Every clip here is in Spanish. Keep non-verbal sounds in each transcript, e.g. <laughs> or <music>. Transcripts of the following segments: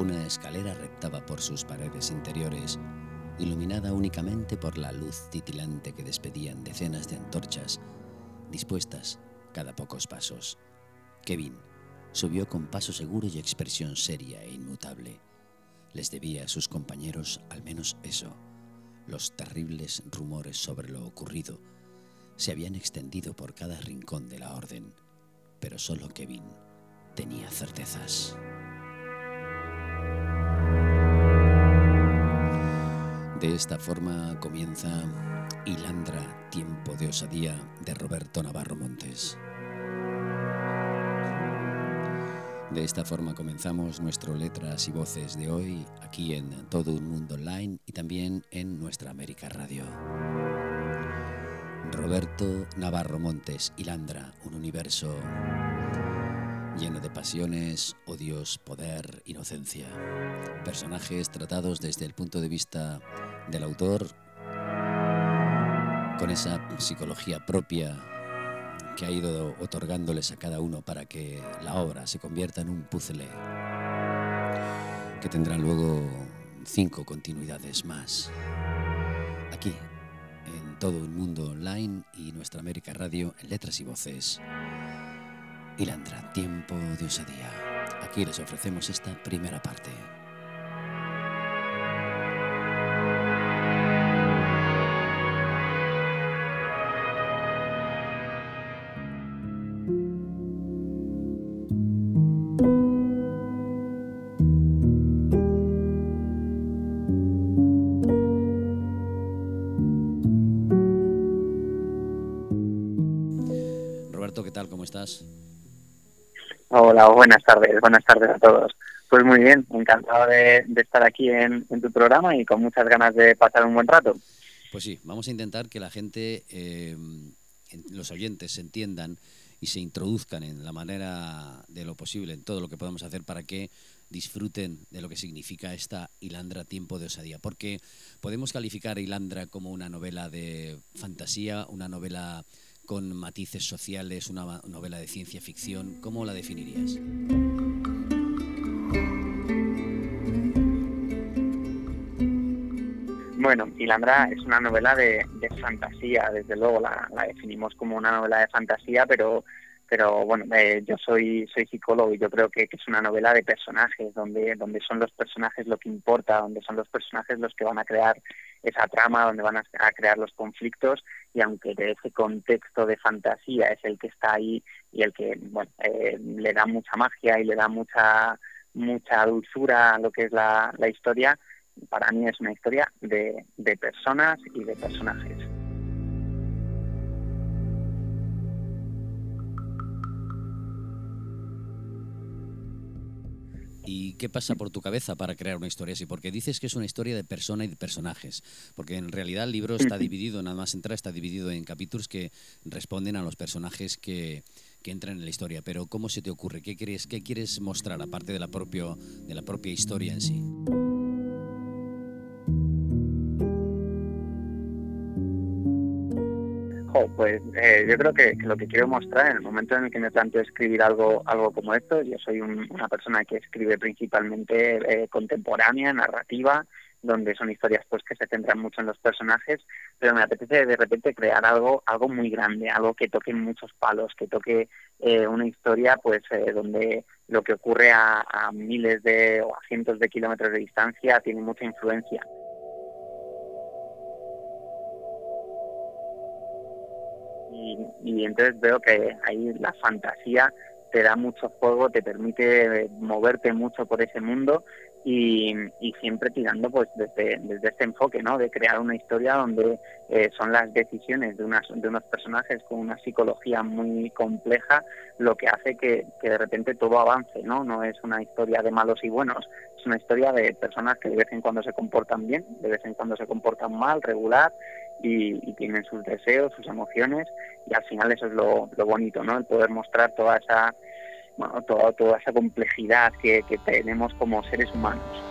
Una escalera rectaba por sus paredes interiores, iluminada únicamente por la luz titilante que despedían decenas de antorchas, dispuestas cada pocos pasos. Kevin subió con paso seguro y expresión seria e inmutable. Les debía a sus compañeros al menos eso. Los terribles rumores sobre lo ocurrido se habían extendido por cada rincón de la orden, pero solo Kevin tenía certezas. De esta forma comienza Hilandra, Tiempo de Osadía de Roberto Navarro Montes. De esta forma comenzamos nuestro Letras y Voces de hoy aquí en Todo un Mundo Online y también en nuestra América Radio. Roberto Navarro Montes, Hilandra, un universo lleno de pasiones, odios, poder, inocencia. Personajes tratados desde el punto de vista del autor, con esa psicología propia que ha ido otorgándoles a cada uno para que la obra se convierta en un puzzle que tendrá luego cinco continuidades más. Aquí, en todo el mundo online y nuestra América Radio en letras y voces. Hilandra, tiempo de osadía. Aquí les ofrecemos esta primera parte. Roberto, ¿qué tal? ¿Cómo estás? Hola, buenas tardes, buenas tardes a todos. Pues muy bien, encantado de, estar aquí en, en, tu programa y con muchas ganas de pasar un buen rato. Pues sí, vamos a intentar que la gente, eh, los oyentes, se entiendan y se introduzcan en la manera de lo posible, en todo lo que podamos hacer para que disfruten de lo que significa esta Hilandra Tiempo de Osadía. Porque podemos calificar a Hilandra como una novela de fantasía, una novela con matices sociales, una novela de ciencia ficción. ¿Cómo la definirías? Bueno, Hilandra es una novela de, fantasía, desde luego la, definimos como una novela de fantasía, pero, pero bueno, eh, yo soy, soy psicólogo y yo creo que, es una novela de personajes, donde, donde son los personajes lo que importa, donde son los personajes los que van a crear esa trama, donde van a, a crear los conflictos y aunque de ese contexto de fantasía es el que está ahí y el que bueno, eh, le da mucha magia y le da mucha mucha dulzura a lo que es la, la historia, para mí es una historia de, de personas y de personajes. ¿Y qué pasa por tu cabeza para crear una historia así? Porque dices que es una historia de persona y de personajes, porque en realidad el libro está dividido, nada más entrar, está dividido en capítulos que responden a los personajes que, que entran en la historia. Pero ¿cómo se te ocurre? ¿Qué quieres, qué quieres mostrar aparte de la, propio, de la propia historia en sí? Pues eh, yo creo que, que, lo que quiero mostrar en el momento en el que me planteo escribir algo algo como esto, yo soy un, una persona que escribe principalmente eh, contemporánea, narrativa, donde son historias pues que se centran mucho en los personajes, pero me apetece de repente crear algo algo muy grande, algo que toque muchos palos, que toque eh, una historia pues eh, donde lo que ocurre a, a miles de o a cientos de kilómetros de distancia tiene mucha influencia. Y, entonces veo que ahí la fantasía te da mucho juego, te permite moverte mucho por ese mundo y, y siempre tirando pues desde, desde este enfoque, ¿no? De crear una historia donde eh, son las decisiones de, unas, de unos personajes con una psicología muy compleja lo que hace que, que de repente todo avance, ¿no? No es una historia de malos y buenos, es una historia de personas que de vez en cuando se comportan bien, de vez en cuando se comportan mal, regular, y, y, tienen sus deseos, sus emociones, y al final eso es lo, lo bonito, ¿no? El poder mostrar toda esa, bueno, toda, toda esa complejidad que, que tenemos como seres humanos.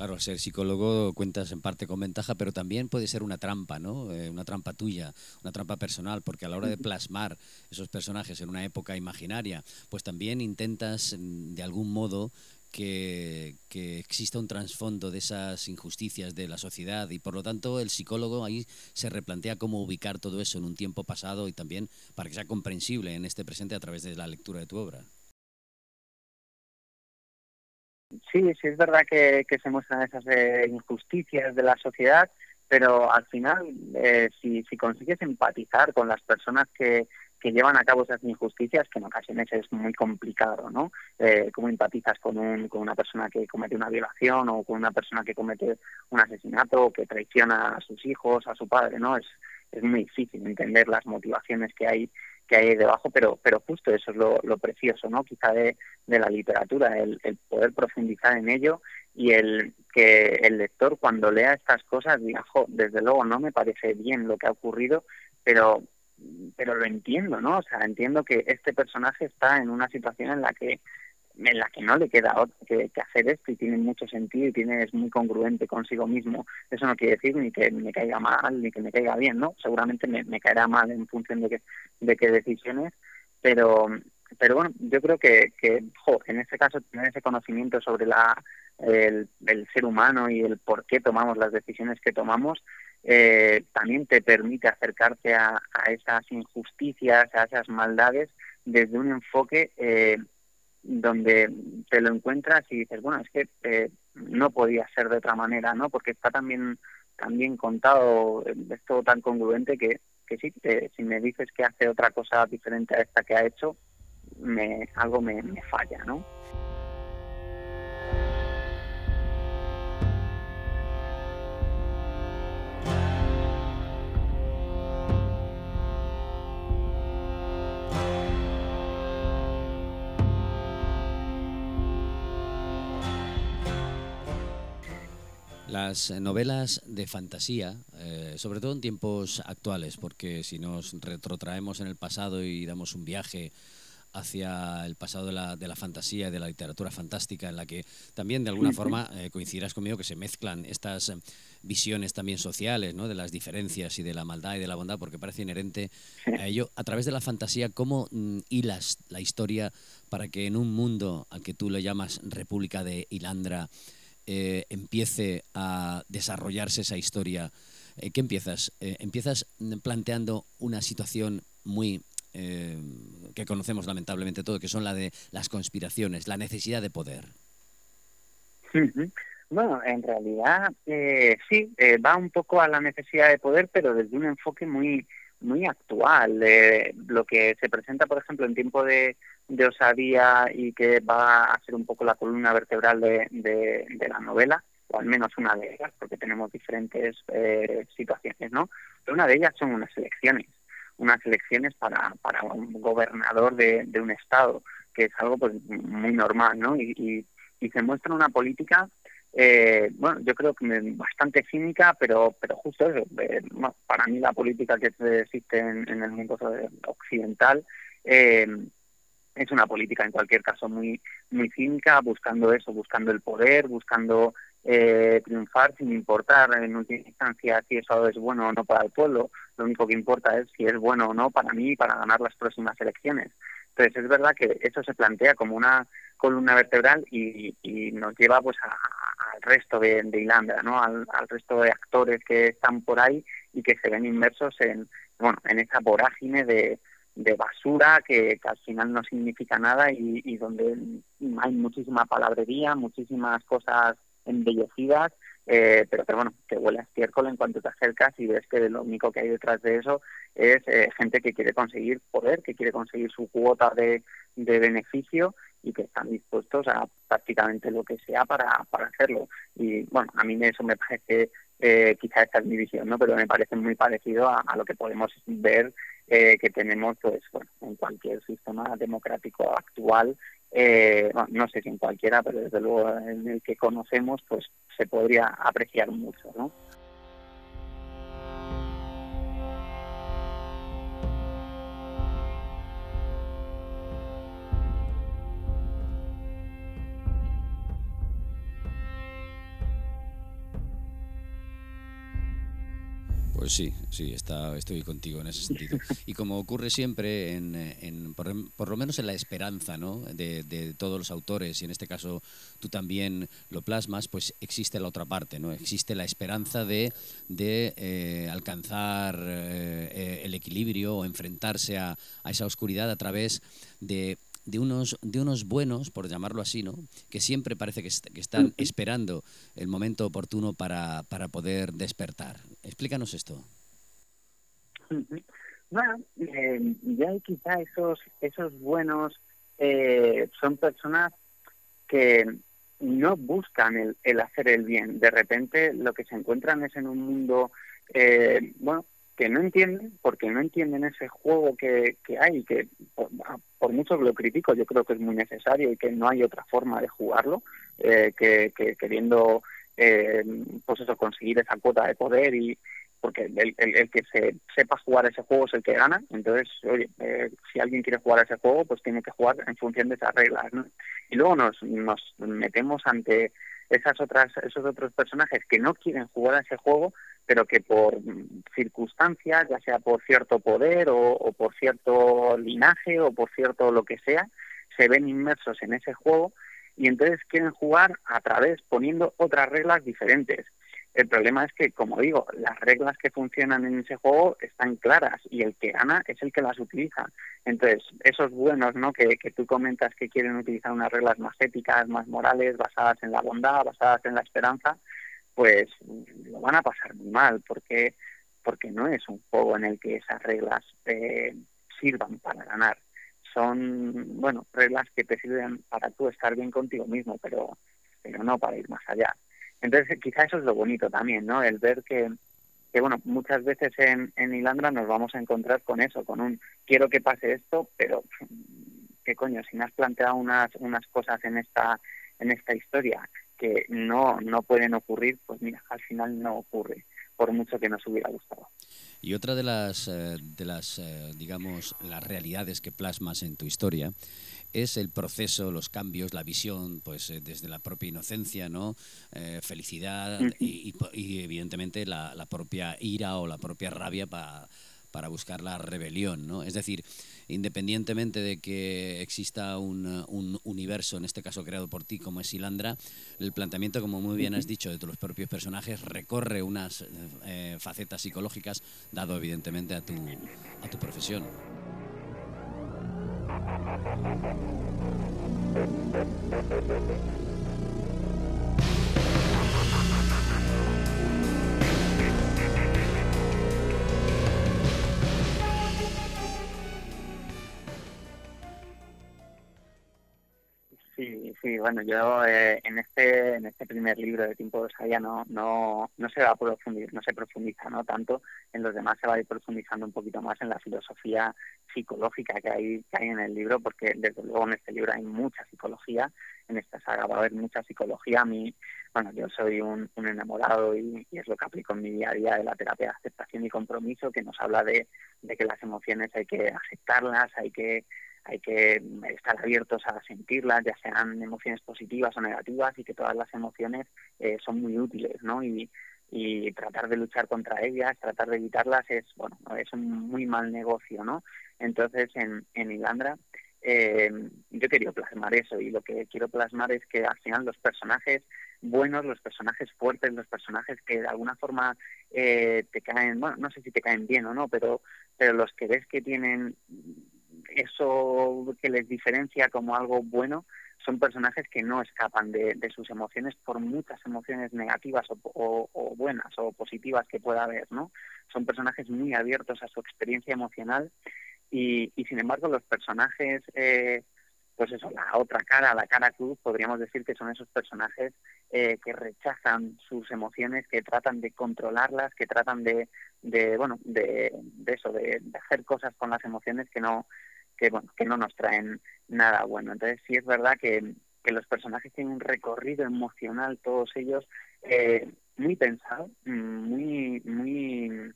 Claro, ser psicólogo cuentas en parte con ventaja, pero también puede ser una trampa, ¿no? Eh, una trampa tuya, una trampa personal, porque a la hora de plasmar esos personajes en una época imaginaria, pues también intentas mm, de algún modo que, que, exista un trasfondo de esas injusticias de la sociedad y por lo tanto el psicólogo ahí se replantea cómo ubicar todo eso en un tiempo pasado y también para que sea comprensible en este presente a través de la lectura de tu obra. Sí, sí es verdad que, se muestran esas eh, injusticias de la sociedad, pero al final, eh, si, si consigues empatizar con las personas que, que llevan a cabo esas injusticias, que en ocasiones es muy complicado, ¿no? Eh, cómo empatizas con, un, con una persona que comete una violación o con una persona que comete un asesinato o que traiciona a sus hijos, a su padre, ¿no? Es, es muy difícil entender las motivaciones que hay que hay debajo, pero, pero justo eso es lo, precioso, ¿no? Quizá de, de la literatura, el, el, poder profundizar en ello y el que el lector cuando lea estas cosas diga, jo, desde luego no me parece bien lo que ha ocurrido, pero pero lo entiendo, ¿no? O sea, entiendo que este personaje está en una situación en la que en la que no le queda otro que, hacer esto y tiene mucho sentido y tiene es muy congruente consigo mismo. Eso no quiere decir ni que me caiga mal ni que me caiga bien, ¿no? Seguramente me, me caerá mal en función de, que, de qué decisiones, pero pero bueno, yo creo que, que en este caso tener ese conocimiento sobre la el, el ser humano y el por qué tomamos las decisiones que tomamos eh, también te permite acercarte a, a, esas injusticias, a esas maldades desde un enfoque eh, donde te lo encuentras y dices, bueno, es que eh, no podía ser de otra manera, ¿no? Porque está también también contado, es todo tan congruente que, que sí, si me dices que hace otra cosa diferente a esta que ha hecho, me, algo me, me falla, ¿no? Las novelas de fantasía, eh, sobre todo en tiempos actuales, porque si nos retrotraemos en el pasado y damos un viaje hacia el pasado de la, de la fantasía y de la literatura fantástica, en la que también de alguna forma eh, coincidirás conmigo que se mezclan estas eh, visiones también sociales, ¿no? de las diferencias y de la maldad y de la bondad, porque parece inherente a ello. A través de la fantasía, ¿cómo mm, hilas la historia para que en un mundo al que tú le llamas República de Hilandra, eh, empiece a desarrollarse esa historia, eh, ¿qué empiezas? Eh, empiezas planteando una situación muy que conocemos lamentablemente todo, que son la de las conspiraciones, la necesidad de poder. Bueno, en realidad sí, va un poco a la necesidad de poder, pero desde un enfoque muy muy actual. lo que se presenta, por ejemplo, en tiempo de, de osadía y que va a ser un poco la columna vertebral de, la novela, o al menos una de ellas, porque tenemos diferentes eh, situaciones, ¿no? Pero una de ellas son unas elecciones, unas elecciones para, para un gobernador de, un estado, que es algo pues muy normal, ¿no? Y, y, se muestra una política eh, bueno, yo creo que bastante cínica, pero pero justo eso. Eh, para mí la política que existe en, en el mundo occidental eh, es una política en cualquier caso muy muy cínica, buscando eso, buscando el poder, buscando eh, triunfar sin importar en última instancia si eso es bueno o no para el pueblo. Lo único que importa es si es bueno o no para mí para ganar las próximas elecciones. Entonces es verdad que eso se plantea como una columna vertebral y, y nos lleva pues al resto de, de Hilandra, ¿no? Al, al, resto de actores que están por ahí y que se ven inmersos en bueno en esa vorágine de, de basura que, al final no significa nada y, donde hay muchísima palabrería, muchísimas cosas embellecidas, eh, pero que bueno, que huele a estiércol en cuanto te acercas y ves que lo único que hay detrás de eso es eh, gente que quiere conseguir poder, que quiere conseguir su cuota de, de beneficio y que están dispuestos a prácticamente lo que sea para, para hacerlo. Y bueno, a mí eso me parece, eh, quizá esta es mi visión, ¿no? pero me parece muy parecido a lo que podemos ver eh, que tenemos pues bueno, en cualquier sistema democrático actual, eh, bueno, no sé si en cualquiera, pero desde luego en el que conocemos, pues se podría apreciar mucho, ¿no? Pues sí, sí, está, estoy contigo en ese sentido. Y como ocurre siempre, en, por, lo menos en la esperanza ¿no? de, todos los autores, y en este caso tú también lo plasmas, pues existe la otra parte, ¿no? existe la esperanza de, de eh, alcanzar eh, el equilibrio o enfrentarse a esa oscuridad a través de de unos, de unos buenos, por llamarlo así, ¿no? que siempre parece que, están esperando el momento oportuno para, para poder despertar. Explícanos esto. Bueno, eh, ya quizá esos, esos buenos eh, son personas que no buscan el, el, hacer el bien. De repente lo que se encuentran es en un mundo, eh, bueno, que no entienden, porque no entienden ese juego que, que hay, que por, mucho que lo critico, yo creo que es muy necesario y que no hay otra forma de jugarlo, eh, que, queriendo eh, pues eso, conseguir esa cuota de poder y porque el, el, que se sepa jugar ese juego es el que gana, entonces, oye, eh, si alguien quiere jugar ese juego, pues tiene que jugar en función de esas reglas, Y luego nos, nos metemos ante esas otras, esos otros personajes que no quieren jugar a ese juego, pero que por circunstancias, ya sea por cierto poder o, por cierto linaje o por cierto lo que sea, se ven inmersos en ese juego y entonces quieren jugar a través poniendo otras reglas diferentes. El problema es que, como digo, las reglas que funcionan en ese juego están claras y el que gana es el que las utiliza. Entonces, esos buenos, ¿no? Que, que tú comentas que quieren utilizar unas reglas más éticas, más morales, basadas en la bondad, basadas en la esperanza, pues lo van a pasar muy mal porque porque no es un juego en el que esas reglas eh, sirvan para ganar. Son, bueno, reglas que te sirven para tú estar bien contigo mismo, pero, pero no para ir más allá. Entonces, quizá eso es lo bonito también, ¿no? El ver que, que bueno, muchas veces en, en Ilandra nos vamos a encontrar con eso, con un quiero que pase esto, pero qué coño, si me has planteado unas, unas cosas en esta, en esta historia que no, no pueden ocurrir, pues mira, al final no ocurre, por mucho que nos hubiera gustado. Y otra de las, eh, de las eh, digamos, las realidades que plasmas en tu historia es el proceso, los cambios, la visión, pues eh, desde la propia inocencia, ¿no? felicidad y, evidentemente la, la, propia ira o la propia rabia para para buscar la rebelión, ¿no? Es decir, independientemente de que exista un, universo, en este caso creado por ti, como es Ilandra, el planteamiento, como muy bien has dicho, de los propios personajes recorre unas eh, facetas psicológicas, dado evidentemente a tu, a tu profesión. Sí, bueno, yo eh, en este en este primer libro de Tiempo de Sabia no, no, no se va a profundizar, no se profundiza no tanto, en los demás se va a ir profundizando un poquito más en la filosofía psicológica que hay, que hay en el libro, porque desde luego en este libro hay mucha psicología, en esta saga va a haber mucha psicología. A mí, bueno, yo soy un, enamorado y, es lo que aplico en mi día a día de la terapia de aceptación y compromiso, que nos habla de que las emociones hay que aceptarlas, hay que hay que estar abiertos a sentirlas, ya sean emociones positivas o negativas, y que todas las emociones eh, son muy útiles, ¿no? Y, tratar de luchar contra ellas, tratar de evitarlas es, bueno, es un muy mal negocio, ¿no? Entonces, en, en Ilandra, eh, yo quería plasmar eso y lo que quiero plasmar es que al final los personajes buenos, los personajes fuertes, los personajes que de alguna forma eh, te caen, bueno, no sé si te caen bien o no, pero, pero los que ves que tienen eso que les diferencia como algo bueno son personajes que no escapan de, sus emociones por muchas emociones negativas o, buenas o positivas que pueda haber, ¿no? Son personajes muy abiertos a su experiencia emocional y, sin embargo los personajes, eh, pues eso, la otra cara, la cara cruz, podríamos decir que son esos personajes eh, que rechazan sus emociones, que tratan de controlarlas, que tratan de, de bueno, de, de eso, de hacer cosas con las emociones que no que, bueno, que no nos traen nada bueno. Entonces sí es verdad que, que los personajes tienen un recorrido emocional, todos ellos, eh, muy pensado, muy, muy,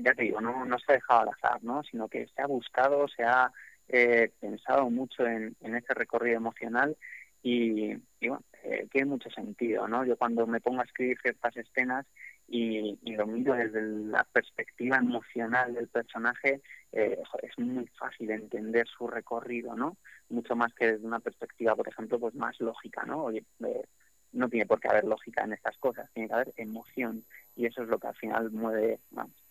ya te digo, no, no se ha dejado al azar, ¿no? sino que se ha buscado, se ha eh, pensado mucho en, en ese recorrido emocional y, y bueno, eh, tiene mucho sentido, ¿no? Yo cuando me pongo a escribir ciertas escenas y, lo miro desde la perspectiva emocional del personaje, eh, es muy fácil entender su recorrido, ¿no? Mucho más que desde una perspectiva, por ejemplo, pues más lógica, ¿no? Oye, eh, no tiene por qué haber lógica en estas cosas, tiene que haber emoción y eso es lo que al final mueve,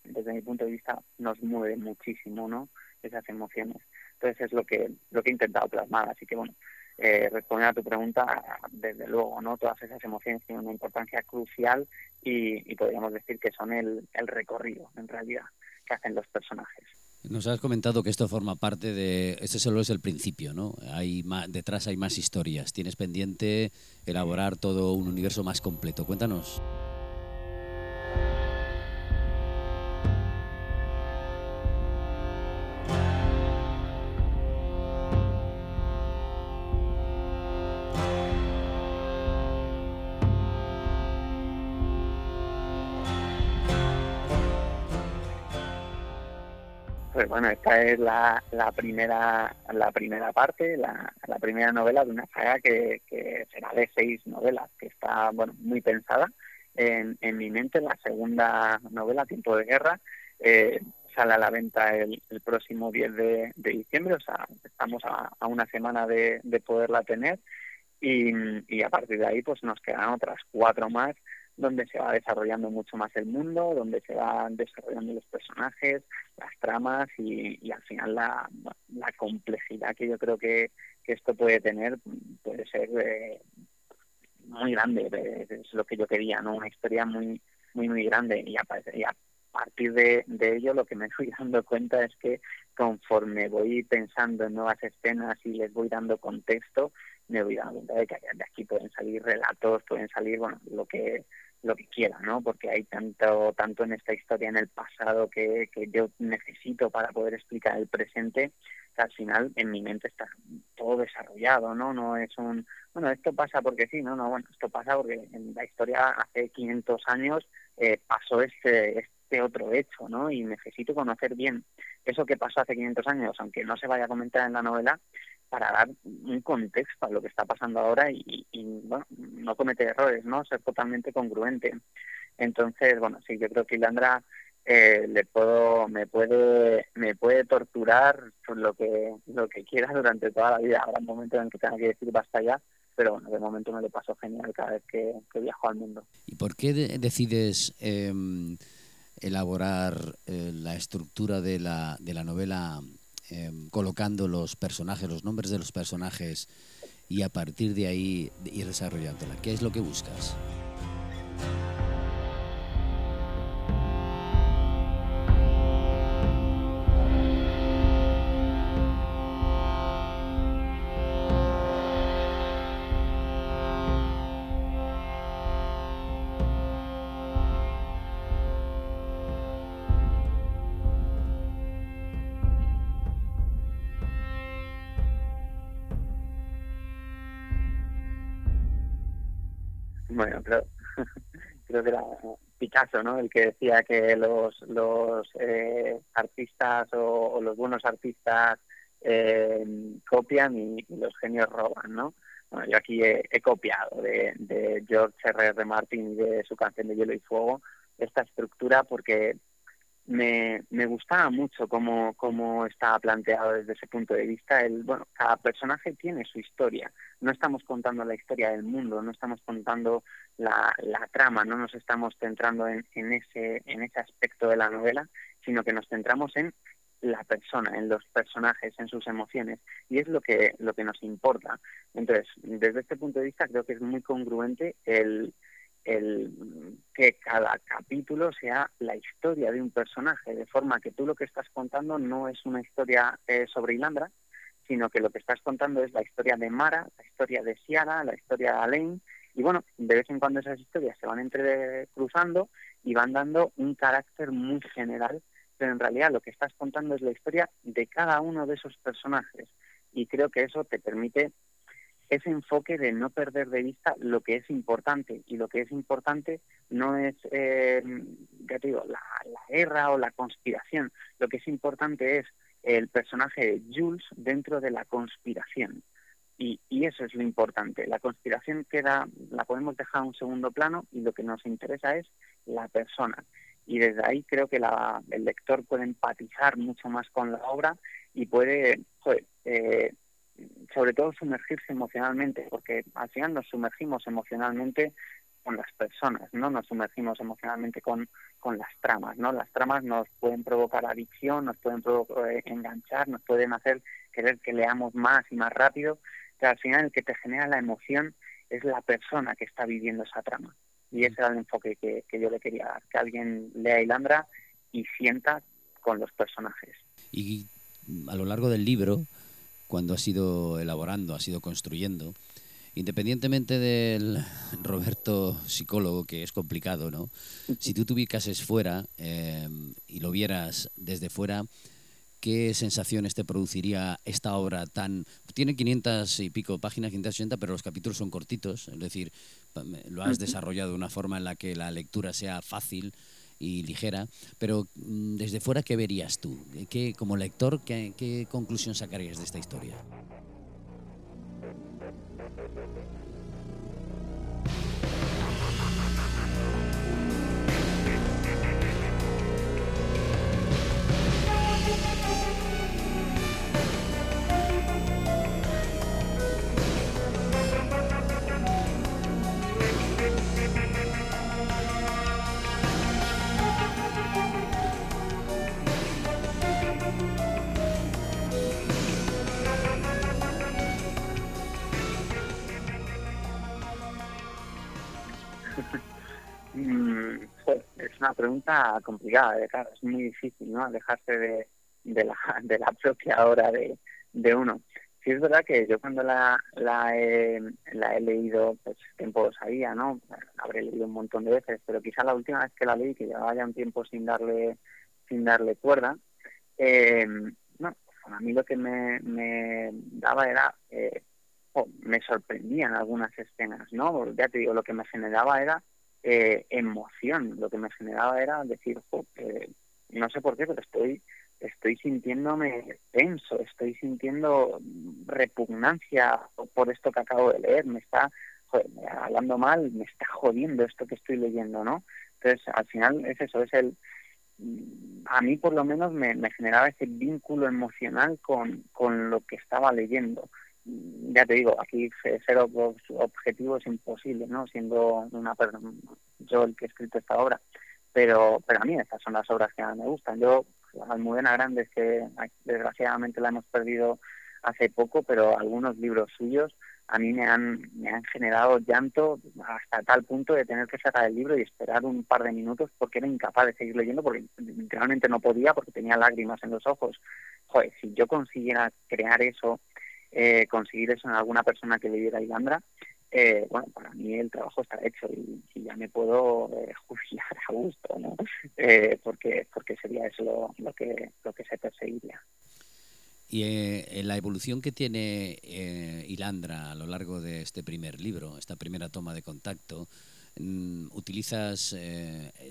desde mi punto de vista, nos mueve muchísimo, ¿no? Esas emociones. Entonces es lo que lo que he intentado plasmar, así que bueno, eh, responder a tu pregunta, desde luego, ¿no? Todas esas emociones tienen una importancia crucial y, podríamos decir que son el, recorrido, en realidad, que hacen los personajes. Nos has comentado que esto forma parte de. Este solo es el principio, ¿no? Hay más, detrás hay más historias. Tienes pendiente elaborar todo un universo más completo. Cuéntanos. Bueno, esta es la, primera la primera parte, la, primera novela de una saga que, será de seis novelas, que está bueno muy pensada en, mi mente. La segunda novela, Tiempo de Guerra, eh, sale a la venta el, próximo 10 de, diciembre, o sea, estamos a, a una semana de, de poderla tener y, y a partir de ahí pues nos quedan otras cuatro más donde se va desarrollando mucho más el mundo, donde se van desarrollando los personajes, las tramas y, y al final la, la, complejidad que yo creo que, que esto puede tener puede ser eh, muy grande, es lo que yo quería, ¿no? Una historia muy, muy, muy grande y a, partir de, de ello lo que me fui <laughs> dando cuenta es que conforme voy pensando en nuevas escenas y les voy dando contexto, me voy dando cuenta de que de aquí pueden salir relatos, pueden salir, bueno, lo que lo que quiera, ¿no? Porque hay tanto tanto en esta historia en el pasado que, que yo necesito para poder explicar el presente que al final en mi mente está todo desarrollado, ¿no? No es un, bueno, esto pasa porque sí, no, no, bueno, esto pasa porque en la historia hace 500 años eh, pasó este, este otro hecho, ¿no? Y necesito conocer bien eso que pasó hace 500 años, aunque no se vaya a comentar en la novela, para dar un contexto a lo que está pasando ahora y, bueno, no cometer errores, ¿no? Ser totalmente congruente. Entonces, bueno, sí, yo creo que Ilandra eh, le puedo, me puede, me puede torturar lo que, lo que quiera durante toda la vida. Habrá un momento en que tenga que decir basta ya, pero bueno, de momento me lo paso genial cada vez que, viajo al mundo. ¿Y por qué decides em, elaborar eh, la estructura de la, de la novela Em, colocando los personajes, los nombres de los personajes y a partir de ahí ir desarrollándola. ¿Qué es lo que buscas? ¿No? El que decía que los, los eh, artistas o, los buenos artistas eh, copian y, los genios roban, ¿no? Bueno, yo aquí he, copiado de, de George R. R. Martin y de su canción de Hielo y Fuego esta estructura porque me, me gustaba mucho cómo, cómo estaba planteado desde ese punto de vista. El, bueno, cada personaje tiene su historia. No estamos contando la historia del mundo, no estamos contando la, la trama, no nos estamos centrando en, en, ese, en ese aspecto de la novela, sino que nos centramos en la persona, en los personajes, en sus emociones, y es lo que, lo que nos importa. Entonces, desde este punto de vista, creo que es muy congruente el, el que cada capítulo sea la historia de un personaje, de forma que tú lo que estás contando no es una historia eh, sobre Ilandra, sino que lo que estás contando es la historia de Mara, la historia de Ciara, la historia de Alain, y bueno, de vez en cuando esas historias se van entrecruzando y van dando un carácter muy general, pero en realidad lo que estás contando es la historia de cada uno de esos personajes, y creo que eso te permite ese enfoque de no perder de vista lo que es importante y lo que es importante no es eh, ya te digo la, guerra o la conspiración lo que es importante es el personaje de Jules dentro de la conspiración Y, y, eso es lo importante. La conspiración queda, la podemos dejar a un segundo plano y lo que nos interesa es la persona. Y desde ahí creo que la, el lector puede empatizar mucho más con la obra y puede, eh, sobre todo, sumergirse emocionalmente, porque al final nos sumergimos emocionalmente con las personas, no nos sumergimos emocionalmente con, con las tramas, ¿no? Las tramas nos pueden provocar adicción, nos pueden eh, enganchar, nos pueden hacer querer que leamos más y más rápido, pero al final el que te genera la emoción es la persona que está viviendo esa trama. Y ese era el enfoque que, que yo le quería dar, que alguien lea Ilandra y sienta con los personajes. Y a lo largo del libro, cuando has ido elaborando, has ido construyendo, independientemente del Roberto psicólogo, que es complicado, ¿no? <laughs> Si tú te ubicases fuera eh, y lo vieras desde fuera, ¿qué sensaciones te produciría esta obra tan... Tiene 500 y pico páginas, 580, pero los capítulos son cortitos, es decir, lo has desarrollado de una forma en la que la lectura sea fácil y ligera, pero mm, desde fuera, ¿qué verías tú? ¿Qué, como lector, qué, qué conclusión sacarías de esta historia? Una pregunta complicada, claro, es muy difícil, ¿no? Alejarse de, de, la, de la propia hora de, de uno. Sí es verdad que yo cuando la, la, he, leído, pues tiempo sabía, ¿no? Habré leído un montón de veces, pero quizá la última vez que la leí, que llevaba ya un tiempo sin darle sin darle cuerda, eh, no, a mí lo que me, me daba era, eh, me sorprendían algunas escenas, ¿no? Ya te digo, lo que me generaba era eh, emoción. Lo que me generaba era decir, no sé por qué, pero estoy estoy sintiéndome tenso, estoy sintiendo repugnancia por esto que acabo de leer, me está hablando mal, me está jodiendo esto que estoy leyendo, ¿no? Entonces, al final es eso, es el a mí por lo menos me, me generaba ese vínculo emocional con, con lo que estaba leyendo ya te digo, aquí ser objetivo es imposible, ¿no? Siendo una yo el que he escrito esta obra. Pero, pero a mí estas son las obras que me gustan. Yo, Almudena Grande, es que desgraciadamente la hemos perdido hace poco, pero algunos libros suyos a mí me han, me han generado llanto hasta tal punto de tener que sacar el libro y esperar un par de minutos porque era incapaz de seguir leyendo porque realmente no podía porque tenía lágrimas en los ojos. Joder, si yo consiguiera crear eso eh, conseguir eso en alguna persona que leyera Ilandra, eh, bueno, para mí el trabajo está hecho y, ya me puedo eh, <laughs> jubilar a gusto, ¿no? Eh, porque, porque sería eso lo, que, lo que se perseguiría. Y la evolución que tiene Ilandra a lo largo de este primer libro, esta primera toma de contacto, mm, utilizas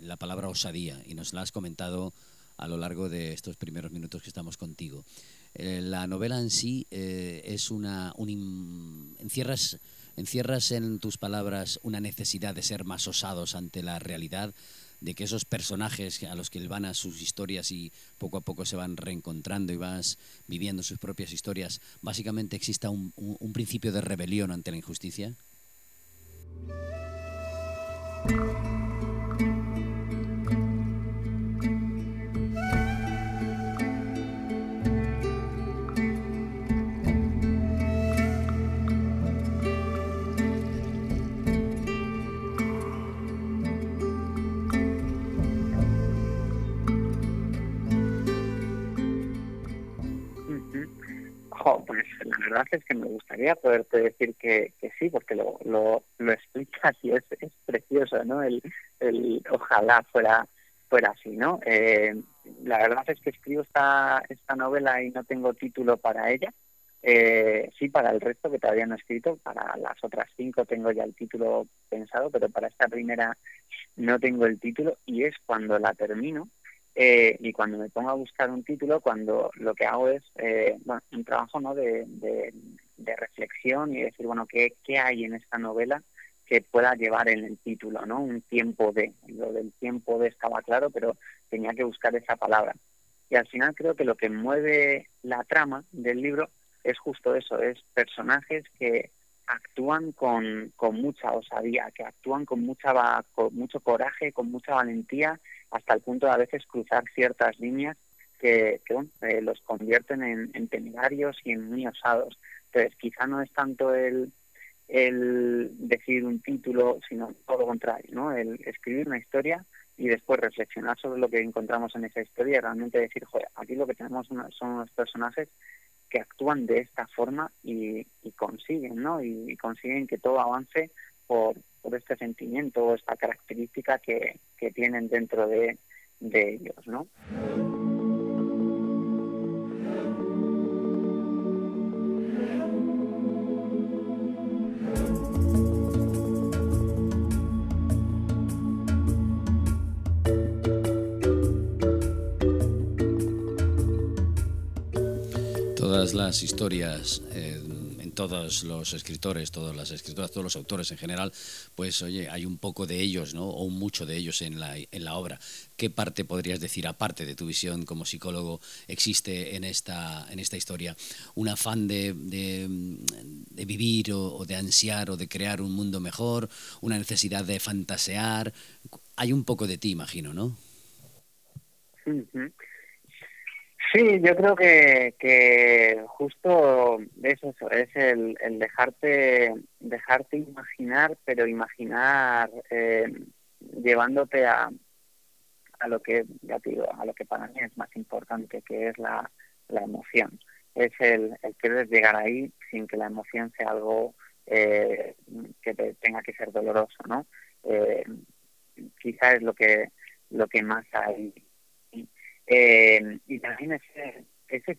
la palabra osadía y nos la has comentado a lo largo de estos primeros minutos que estamos contigo. Eh, la novela en sí eh, es una... Un, encierras, encierras en tus palabras una necesidad de ser más osados ante la realidad, de que esos personajes a los que van a sus historias y poco a poco se van reencontrando y vas viviendo sus propias historias, básicamente exista un, un principio de rebelión ante la injusticia? Pues la verdad es que me gustaría poderte decir que, que sí, porque lo, lo, lo explicas y es, es precioso, ¿no? El, el ojalá fuera fuera así, ¿no? Eh, la verdad es que escribo esta, esta novela y no tengo título para ella. Eh, sí, para el resto que todavía no he escrito, para las otras cinco tengo ya el título pensado, pero para esta primera no tengo el título y es cuando la termino eh, y cuando me pongo a buscar un título, cuando lo que hago es, eh, bueno, un trabajo ¿no? de, reflexión y decir, bueno, ¿qué, ¿qué hay en esta novela que pueda llevar en el título, ¿no? Un tiempo de. Lo del tiempo de estaba claro, pero tenía que buscar esa palabra. Y al final creo que lo que mueve la trama del libro es justo eso, es personajes que actúan con, con mucha osadía, que actúan con, mucha, con mucho coraje, con mucha valentía, hasta el punto de a veces cruzar ciertas líneas que, eh, los convierten en, en, temerarios y en muy osados. Entonces, quizá no es tanto el, el decir un título, sino todo lo contrario, ¿no? El escribir una historia y después reflexionar sobre lo que encontramos en esa historia y realmente decir, joder, aquí lo que tenemos son unos personajes que actúan de esta forma y, consiguen, ¿no? Y, consiguen que todo avance por, por este sentimiento o esta característica que, que tienen dentro de, de ellos, ¿no? Las historias en todos los escritores, todas las escritoras, todos los autores en general, pues oye, hay un poco de ellos, ¿no? O mucho de ellos en la, en la obra. ¿Qué parte podrías decir, aparte de tu visión como psicólogo, existe en esta, en esta historia? ¿Un afán de, de, vivir o, de ansiar o de crear un mundo mejor? ¿Una necesidad de fantasear? Hay un poco de ti, imagino, ¿no? Sí, yo creo que, que justo eso es el, el dejarte dejarte imaginar, pero imaginar eh, llevándote a, a lo que ya te digo, a lo que para mí es más importante, que es la, la emoción. Es el, el querer llegar ahí sin que la emoción sea algo eh, que te tenga que ser doloroso, ¿no? Eh, quizá es lo que lo que más hay eh, y también ese, ese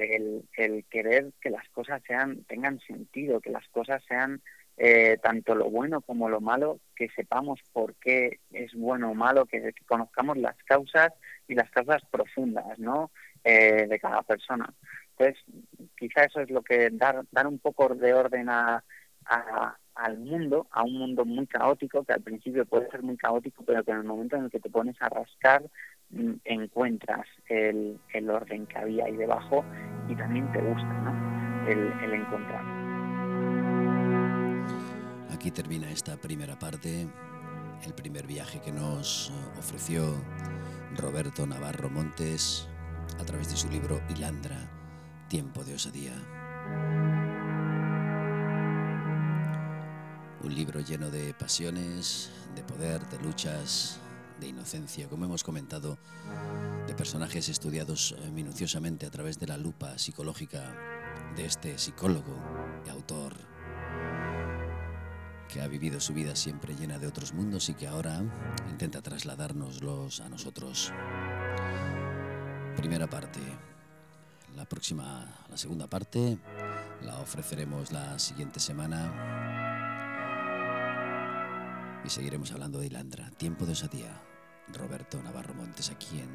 el, el querer que las cosas sean tengan sentido, que las cosas sean eh, tanto lo bueno como lo malo, que sepamos por qué es bueno o malo, que, conozcamos las causas y las causas profundas ¿no? Eh, de cada persona. Entonces, quizá eso es lo que dar, dar un poco de orden a, al mundo, a un mundo muy caótico, que al principio puede ser muy caótico, pero que en el momento en el que te pones a rascar, encuentras el, el, orden que había ahí debajo y también te gusta ¿no? el, el encontrar. Aquí termina esta primera parte, el primer viaje que nos ofreció Roberto Navarro Montes a través de su libro Hilandra, Tiempo de Osadía. Un libro lleno de pasiones, de poder, de luchas, de inocencia, como hemos comentado, de personajes estudiados eh, minuciosamente a través de la lupa psicológica de este psicólogo y autor que ha vivido su vida siempre llena de otros mundos y que ahora intenta trasladárnoslos a nosotros. Primera parte. La próxima, la segunda parte, la ofreceremos la siguiente semana. Y seguiremos hablando de Ilandra, tiempo de osadía. Roberto Navarro Montes aquí en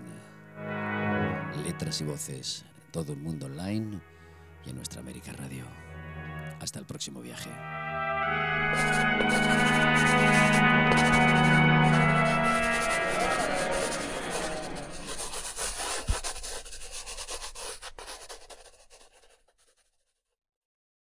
eh, Letras y Voces, todo el mundo online y en nuestra América Radio. Hasta el próximo viaje.